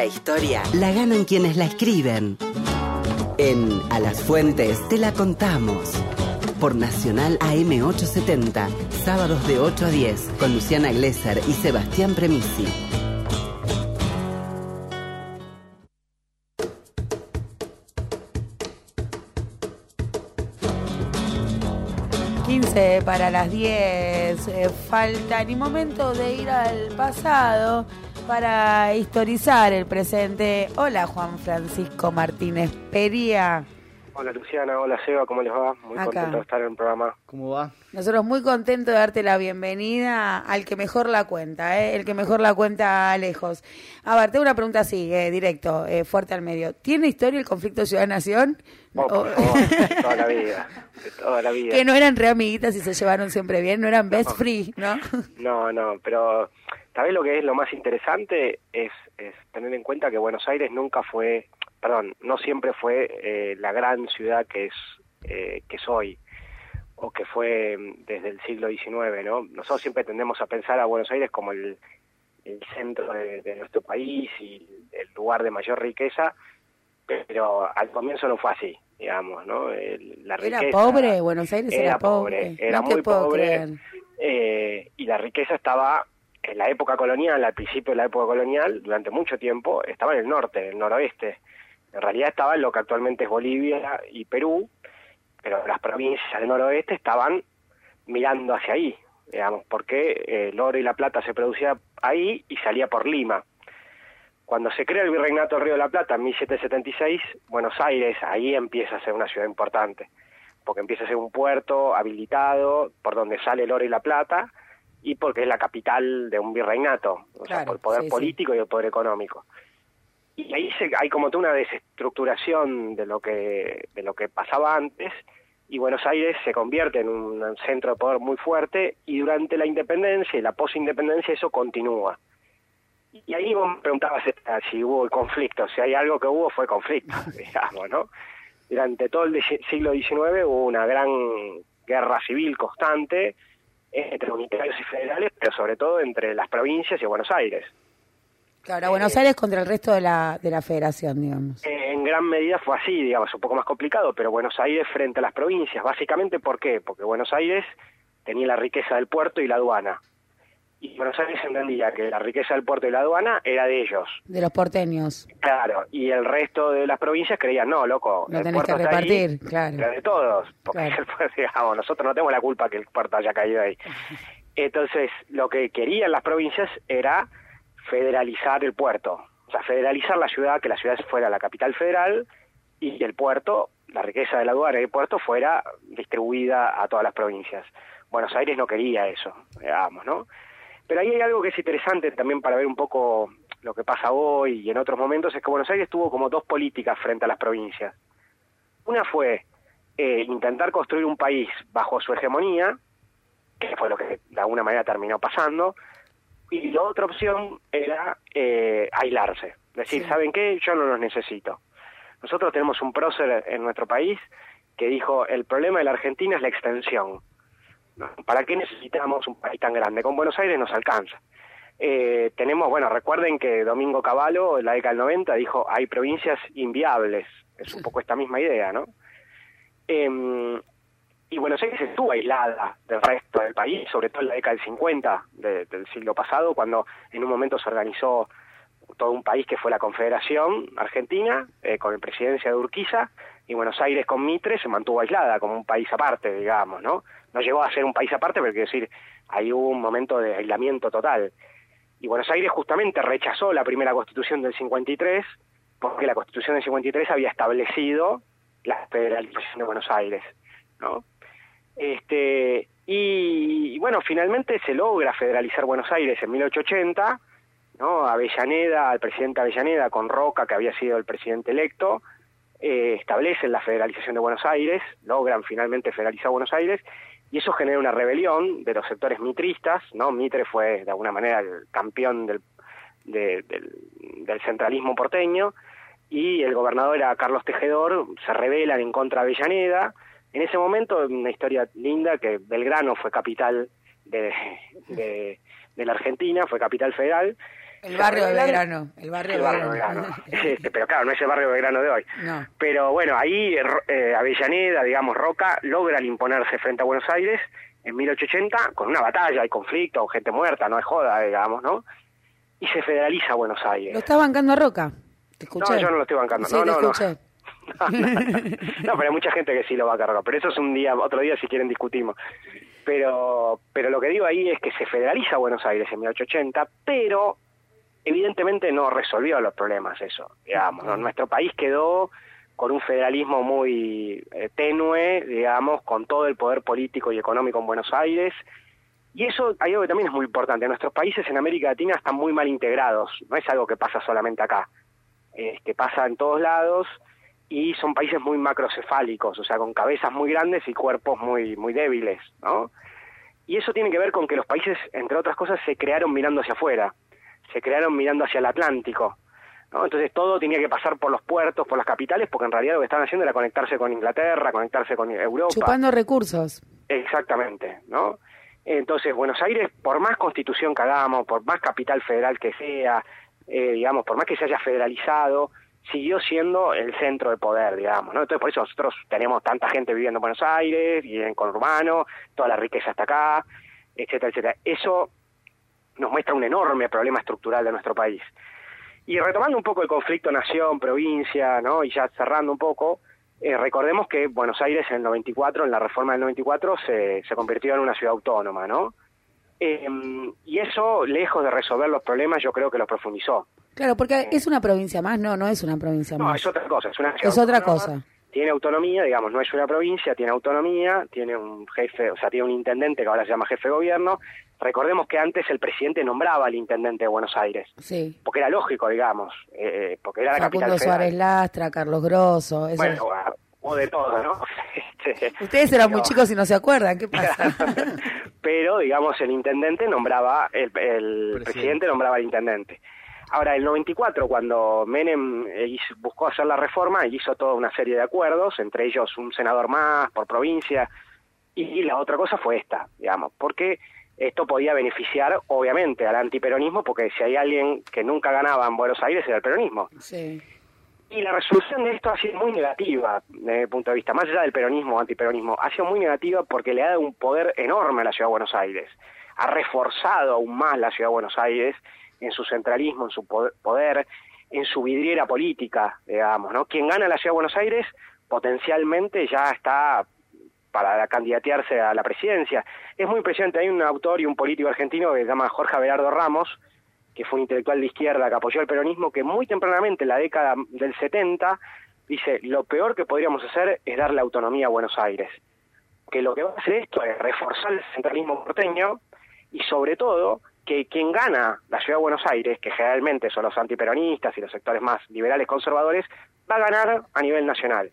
La historia la ganan quienes la escriben. En A las Fuentes te la contamos. Por Nacional AM870, sábados de 8 a 10, con Luciana Glesser y Sebastián Premisi. para las 10. Eh, falta ni momento de ir al pasado para historizar el presente. Hola Juan Francisco Martínez Pería. Hola Luciana, hola Seba, ¿cómo les va? Muy contento de estar en el programa. ¿Cómo va? Nosotros muy contentos de darte la bienvenida al que mejor la cuenta, ¿eh? el que mejor la cuenta lejos. A ver, tengo una pregunta así, eh, directo, eh, fuerte al medio. ¿Tiene historia el conflicto ciudad-nación? Oh, toda la vida, toda la vida. Que no eran re amiguitas y se llevaron siempre bien, no eran best free, ¿no? No, no, pero ¿sabés lo que es lo más interesante? Es, es tener en cuenta que Buenos Aires nunca fue perdón, no siempre fue eh, la gran ciudad que es eh, que soy o que fue mm, desde el siglo XIX, ¿no? Nosotros siempre tendemos a pensar a Buenos Aires como el, centro de, nuestro país y el lugar de mayor riqueza, pero al comienzo no fue así, digamos, ¿no? la riqueza, ¿Era pobre? Buenos Aires era, pobre. Era muy pobre. Eh, y la riqueza estaba en la época colonial, al principio de la época colonial, durante mucho tiempo, estaba en el norte, en el noroeste. En realidad estaba en lo que actualmente es Bolivia y Perú, pero las provincias del noroeste estaban mirando hacia ahí, digamos, porque eh, el oro y la plata se producía ahí y salía por Lima. Cuando se crea el Virreinato del Río de la Plata en 1776, Buenos Aires ahí empieza a ser una ciudad importante, porque empieza a ser un puerto habilitado por donde sale el oro y la plata y porque es la capital de un virreinato, o sea, por el poder político y el poder económico y ahí se, hay como toda una desestructuración de lo que de lo que pasaba antes y Buenos Aires se convierte en un centro de poder muy fuerte y durante la independencia y la posindependencia eso continúa. Y ahí vos me preguntabas si hubo conflicto, si hay algo que hubo fue conflicto, digamos, ¿no? Durante todo el siglo XIX hubo una gran guerra civil constante entre unitarios y federales, pero sobre todo entre las provincias y Buenos Aires. Claro, Buenos Aires contra el resto de la, de la federación, digamos. en gran medida fue así, digamos, un poco más complicado, pero Buenos Aires frente a las provincias, básicamente, ¿por qué? Porque Buenos Aires tenía la riqueza del puerto y la aduana. Y Buenos Aires entendía que la riqueza del puerto y la aduana era de ellos. De los porteños. Claro, y el resto de las provincias creían, no, loco, no tenés que repartir, claro. Era de todos, porque digamos, nosotros no tenemos la culpa que el puerto haya caído ahí. Entonces, lo que querían las provincias era federalizar el puerto, o sea, federalizar la ciudad, que la ciudad fuera la capital federal y el puerto, la riqueza de la aduana y el puerto fuera distribuida a todas las provincias. Buenos Aires no quería eso, digamos, ¿no? Pero ahí hay algo que es interesante también para ver un poco lo que pasa hoy y en otros momentos, es que Buenos Aires tuvo como dos políticas frente a las provincias. Una fue eh, intentar construir un país bajo su hegemonía, que fue lo que de alguna manera terminó pasando, y la otra opción era eh, aislarse. Decir, ¿saben qué? Yo no los necesito. Nosotros tenemos un prócer en nuestro país que dijo, el problema de la Argentina es la extensión. ¿Para qué necesitamos un país tan grande? Con Buenos Aires nos alcanza. Eh, tenemos, bueno, recuerden que Domingo Cavallo, en la década del 90, dijo, hay provincias inviables. Es un poco esta misma idea, ¿no? Eh, y Buenos Aires estuvo aislada del resto del país, sobre todo en la década del 50 del siglo pasado, cuando en un momento se organizó todo un país que fue la Confederación Argentina, eh, con la presidencia de Urquiza, y Buenos Aires con Mitre se mantuvo aislada como un país aparte, digamos, ¿no? No llegó a ser un país aparte, pero quiero decir, ahí hubo un momento de aislamiento total. Y Buenos Aires justamente rechazó la primera constitución del 53, porque la constitución del 53 había establecido la federalización de Buenos Aires, ¿no? Este, y, bueno, finalmente se logra federalizar Buenos Aires en 1880, ¿no? Avellaneda, el presidente Avellaneda con Roca, que había sido el presidente electo, eh, establecen la federalización de Buenos Aires, logran finalmente federalizar Buenos Aires, y eso genera una rebelión de los sectores mitristas, ¿no? Mitre fue de alguna manera el campeón del, del, del centralismo porteño, y el gobernador era Carlos Tejedor, se rebelan en contra de Avellaneda, en ese momento, una historia linda, que Belgrano fue capital de, de, la Argentina, fue capital federal, El barrio de Belgrano. El barrio, el barrio de Belgrano. Este, pero claro, no es el barrio de Belgrano de hoy. No. Pero bueno, ahí eh, Avellaneda, digamos, Roca, logra imponerse frente a Buenos Aires en 1880 con una batalla, hay conflicto, gente muerta, no es joda, digamos, ¿no? Y se federaliza Buenos Aires. ¿Lo está bancando a Roca? ¿Te escuché? No, yo no lo estoy bancando. Sí, no, te no, no. escuché. No, pero hay mucha gente que sí lo va a cargar. Pero eso es un día, otro día si quieren discutimos. Pero, pero lo que digo ahí es que se federaliza Buenos Aires en 1880, pero evidentemente no resolvió los problemas eso. Digamos, ¿no? nuestro país quedó con un federalismo muy eh, tenue, digamos, con todo el poder político y económico en Buenos Aires. Y eso hay algo que también es muy importante. Nuestros países en América Latina están muy mal integrados. No es algo que pasa solamente acá. Es que pasa en todos lados y son países muy macrocefálicos, o sea, con cabezas muy grandes y cuerpos muy, muy débiles, ¿no? Y eso tiene que ver con que los países, entre otras cosas, se crearon mirando hacia afuera, se crearon mirando hacia el Atlántico, ¿no? Entonces todo tenía que pasar por los puertos, por las capitales, porque en realidad lo que estaban haciendo era conectarse con Inglaterra, conectarse con Europa. Chupando recursos. Exactamente, ¿no? Entonces, Buenos Aires, por más constitución que hagamos, por más capital federal que sea, eh, digamos, por más que se haya federalizado, siguió siendo el centro de poder, digamos, ¿no? Entonces por eso nosotros tenemos tanta gente viviendo en Buenos Aires y en conurbano, toda la riqueza está acá, etcétera, etcétera. Eso nos muestra un enorme problema estructural de nuestro país. Y retomando un poco el conflicto nación-provincia, ¿no? Y ya cerrando un poco, eh, recordemos que Buenos Aires en el 94, en la reforma del 94, se, se convirtió en una ciudad autónoma, ¿no? Eh, y eso, lejos de resolver los problemas, yo creo que los profundizó. Claro, porque es una provincia más, no, no es una provincia No, más. es otra cosa, es una ciudad Es otra autónoma, cosa. Tiene autonomía, digamos, no es una provincia, tiene autonomía, tiene un jefe, o sea, tiene un intendente que ahora se llama jefe de gobierno. Recordemos que antes el presidente nombraba al intendente de Buenos Aires, Sí. porque era lógico, digamos, eh, porque era la Facundo capital federal. Suárez Lastra, Carlos Grosso. eso Bueno, es- o de todo, ¿no? Este, Ustedes eran muy chicos y no se acuerdan, ¿qué pasa? pero digamos el intendente nombraba el, el Presidente. presidente nombraba al intendente ahora el 94 cuando Menem eh, hizo- buscó hacer la reforma hizo toda una serie de acuerdos entre ellos un senador más por provincia y la otra cosa fue esta digamos porque esto podía beneficiar obviamente al antiperonismo porque si hay alguien que nunca ganaba en Buenos Aires era el peronismo Sí. y la resolución de esto ha sido muy negativa desde mi punto de vista, más allá del peronismo o antiperonismo, ha sido muy negativa porque le ha dado un poder enorme a la Ciudad de Buenos Aires. Ha reforzado aún más la Ciudad de Buenos Aires en su centralismo, en su po- poder, en su vidriera política, digamos, ¿no? Quien gana la Ciudad de Buenos Aires potencialmente ya está para candidatearse a la presidencia. Es muy impresionante, hay un autor y un político argentino que se llama Jorge Abelardo Ramos, que fue un intelectual de izquierda que apoyó el peronismo, que muy tempranamente, en la década del 70, dice, lo peor que podríamos hacer es darle autonomía a Buenos Aires. Que lo que va a hacer esto es reforzar el centralismo porteño y sobre todo que quien gana la ciudad de Buenos Aires, que generalmente son los antiperonistas y los sectores más liberales conservadores, va a ganar a nivel nacional.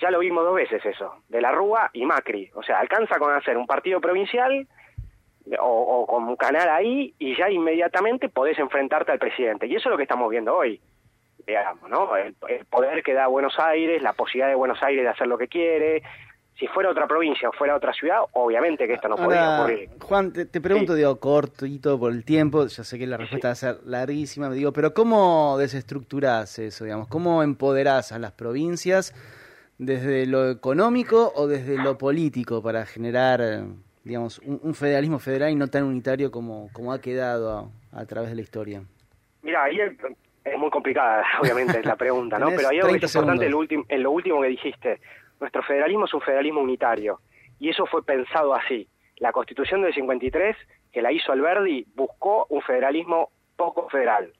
Ya lo vimos dos veces eso, de la Rúa y Macri. O sea, alcanza con hacer un partido provincial o, o con un canal ahí y ya inmediatamente podés enfrentarte al presidente. Y eso es lo que estamos viendo hoy, digamos, ¿no? El, el poder que da Buenos Aires, la posibilidad de Buenos Aires de hacer lo que quiere. Si fuera otra provincia o fuera otra ciudad, obviamente que esto no podría Ahora, ocurrir. Juan, te, te pregunto, Sí. digo, cortito por el tiempo, ya sé que la respuesta va a ser larguísima, me digo, pero ¿cómo desestructurás eso, digamos? ¿Cómo empoderás a las provincias desde lo económico o desde lo político para generar, digamos, un, un federalismo federal y no tan unitario como, como ha quedado a, a través de la historia? Mira, ahí es, es muy complicada, obviamente, la pregunta, ¿no? Pero 30 es importante en lo último que dijiste. Nuestro federalismo es un federalismo unitario. Y eso fue pensado así. La Constitución del 53, que la hizo Alberdi, buscó un federalismo poco federal.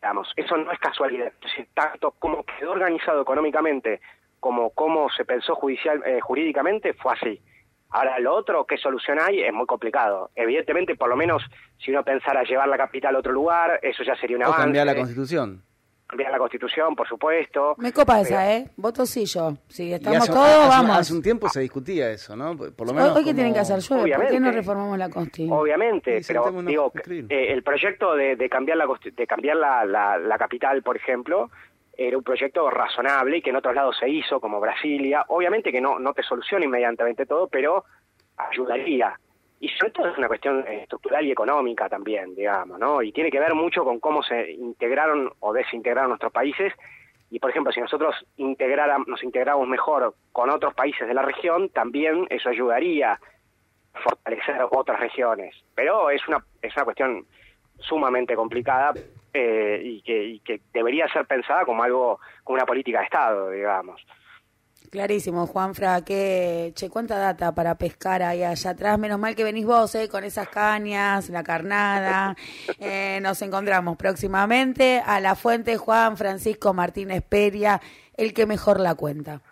Digamos, eso no es casualidad. Entonces, tanto como quedó organizado económicamente como cómo se pensó judicial, eh, jurídicamente, fue así. Ahora, lo otro, ¿qué solución hay? Es muy complicado. Evidentemente, por lo menos, si uno pensara llevar la capital a otro lugar, eso ya sería un O avance. cambiar la constitución. Cambiar la constitución, por supuesto. Me copa esa, ¿eh? Voto sí yo. Si estamos hace, todos, hace- vamos. hace un tiempo se discutía eso, ¿no? Por lo Hoy, menos hoy qué tienen que hacer llueve, ¿por qué no reformamos la consti? Obviamente, Sí, pero digo, eh, el proyecto de, de cambiar la de cambiar la, la, la capital, por ejemplo, era un proyecto razonable y que en otros lados se hizo, como Brasilia. Obviamente que no, no te soluciona inmediatamente todo, pero ayudaría. Y sobre todo es una cuestión estructural y económica también, digamos, ¿no? Y tiene que ver mucho con cómo se integraron o desintegraron nuestros países. Y, por ejemplo, si nosotros nos integramos mejor con otros países de la región, también eso ayudaría a fortalecer otras regiones. Pero es una, es una cuestión sumamente complicada eh, y, que, y que debería ser pensada como algo, como una política de Estado, digamos. Clarísimo, Juanfra, que, che, cuánta data para pescar ahí allá atrás. Menos mal que venís vos, eh, con esas cañas, la carnada. Eh, nos encontramos próximamente a la fuente Juan Francisco Martínez Peria, el que mejor la cuenta.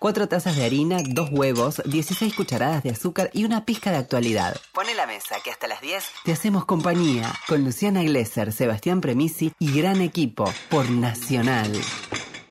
Cuatro tazas de harina, dos huevos, 16 cucharadas de azúcar y una pizca de actualidad. Pone la mesa que hasta las 10 te hacemos compañía con Luciana Glesser, Sebastián Premisi y gran equipo por Nacional.